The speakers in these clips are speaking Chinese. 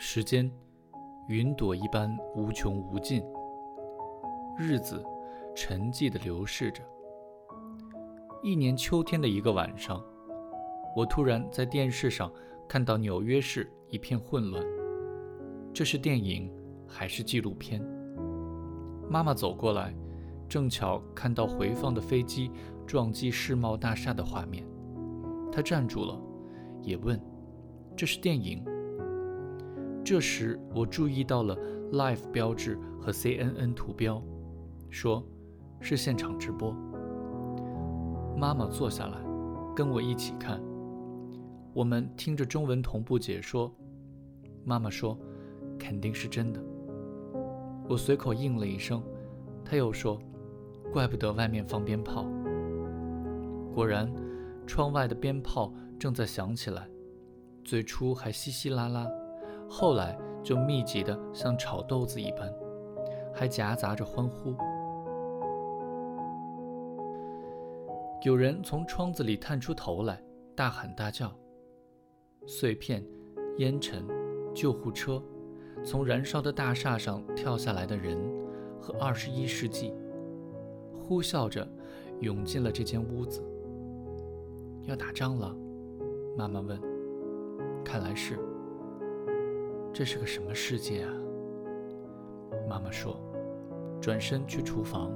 时间，云朵一般无穷无尽。日子，沉寂地流逝着。一年秋天的一个晚上，我突然在电视上看到纽约市一片混乱。这是电影还是纪录片？妈妈走过来，正巧看到回放的飞机撞击世贸大厦的画面，她站住了，也问：“这是电影？”这时，我注意到了 Live 标志和 CNN 图标，说是现场直播。妈妈坐下来，跟我一起看。我们听着中文同步解说。妈妈说：“肯定是真的。”我随口应了一声。他又说：“怪不得外面放鞭炮。”果然，窗外的鞭炮正在响起来，最初还稀稀拉拉。后来就密集的像炒豆子一般，还夹杂着欢呼。有人从窗子里探出头来，大喊大叫。碎片、烟尘、救护车，从燃烧的大厦上跳下来的人，和二十一世纪，呼啸着涌进了这间屋子。要打仗了？妈妈问。看来是。这是个什么世界啊？妈妈说，转身去厨房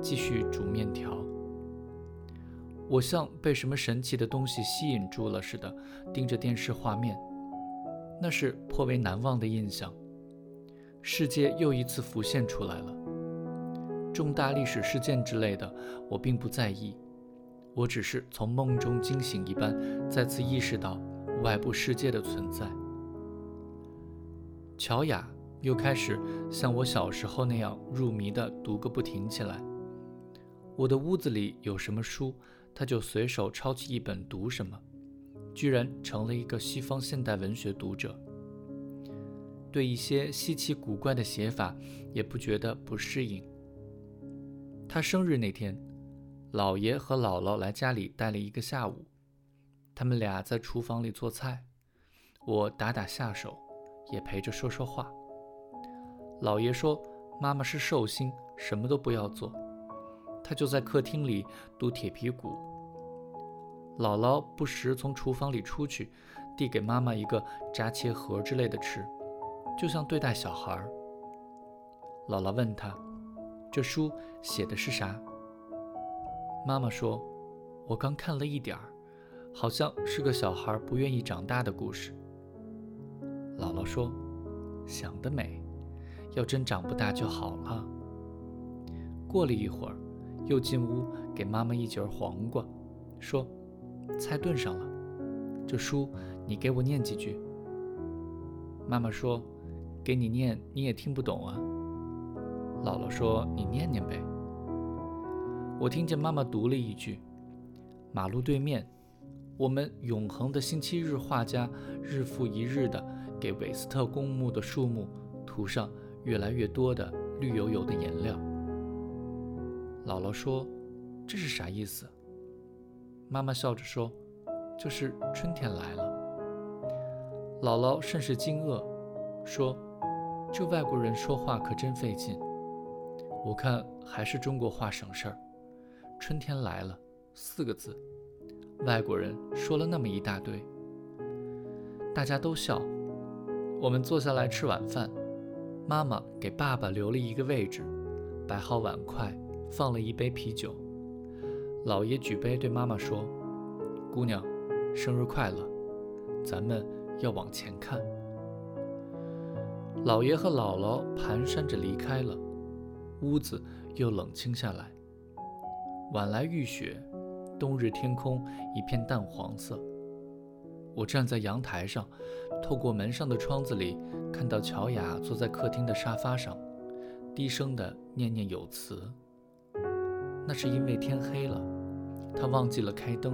继续煮面条。我像被什么神奇的东西吸引住了似的，盯着电视画面。那是颇为难忘的印象。世界又一次浮现出来了。重大历史事件之类的，我并不在意。我只是从梦中惊醒一般，再次意识到外部世界的存在。乔雅又开始像我小时候那样入迷地读个不停起来。我的屋子里有什么书，他就随手抄起一本读什么，居然成了一个西方现代文学读者。对一些稀奇古怪的写法也不觉得不适应。他生日那天，姥爷和姥姥来家里待了一个下午，他们俩在厨房里做菜，我打打下手。也陪着说说话。姥爷说：“妈妈是寿星，什么都不要做。”他就在客厅里读铁皮鼓。姥姥不时从厨房里出去，递给妈妈一个炸茄盒之类的吃，就像对待小孩。姥姥问他：“这书写的是啥？”妈妈说：“我刚看了一点儿，好像是个小孩不愿意长大的故事。”姥姥说：“想得美，要真长不大就好了。”过了一会儿，又进屋给妈妈一截黄瓜，说：“菜炖上了，这书你给我念几句。”妈妈说：“给你念你也听不懂啊。”姥姥说：“你念念呗。”我听见妈妈读了一句：“马路对面，我们永恒的星期日画家，日复一日的。”给韦斯特公墓的树木涂上越来越多的绿油油的颜料。姥姥说：“这是啥意思？”妈妈笑着说：“就是春天来了。”姥姥甚是惊愕，说：“这外国人说话可真费劲。我看还是中国话省事儿。春天来了四个字，外国人说了那么一大堆。”大家都笑。我们坐下来吃晚饭，妈妈给爸爸留了一个位置，摆好碗筷，放了一杯啤酒。姥爷举杯对妈妈说：“姑娘，生日快乐！咱们要往前看。”姥爷和姥姥蹒跚着离开了，屋子又冷清下来。晚来遇雪，冬日天空一片淡黄色。我站在阳台上，透过门上的窗子里，看到乔雅坐在客厅的沙发上，低声地念念有词。那是因为天黑了，她忘记了开灯，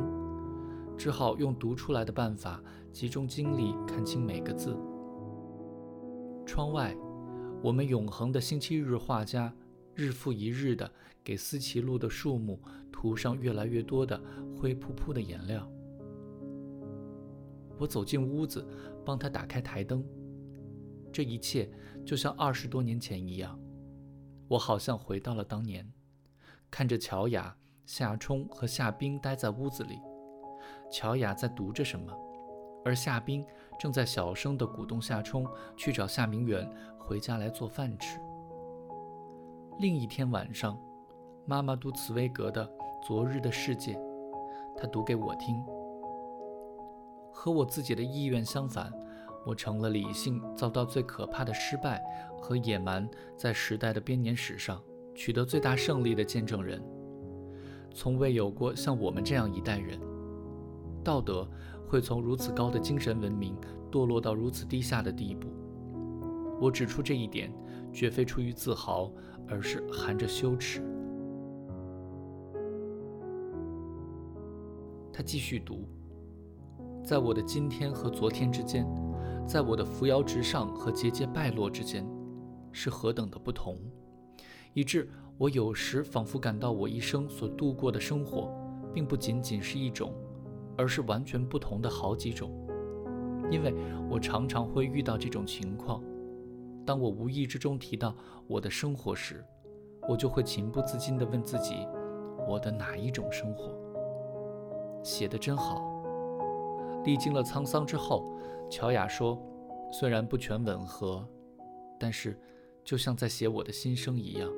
只好用读出来的办法集中精力看清每个字。窗外，我们永恒的星期日画家，日复一日地给思齐路的树木涂上越来越多的灰扑扑的颜料。我走进屋子，帮他打开台灯。这一切就像二十多年前一样，我好像回到了当年，看着乔雅、夏冲和夏冰待在屋子里。乔雅在读着什么，而夏冰正在小声地鼓动夏冲去找夏明远回家来做饭吃。另一天晚上，妈妈读茨威格的《昨日的世界》，她读给我听。和我自己的意愿相反，我成了理性遭到最可怕的失败和野蛮在时代的编年史上取得最大胜利的见证人。从未有过像我们这样一代人。道德会从如此高的精神文明堕落到如此低下的地步。我指出这一点，绝非出于自豪，而是含着羞耻。他继续读：“在我的今天和昨天之间，在我的扶摇直上和节节败落之间，是何等的不同，以致我有时仿佛感到我一生所度过的生活，并不仅仅是一种。”而是完全不同的好几种，因为我常常会遇到这种情况。当我无意之中提到我的生活时，我就会情不自禁地问自己：我的哪一种生活？写得真好。历经了沧桑之后，乔雅说：“虽然不全吻合，但是就像在写我的心声一样。”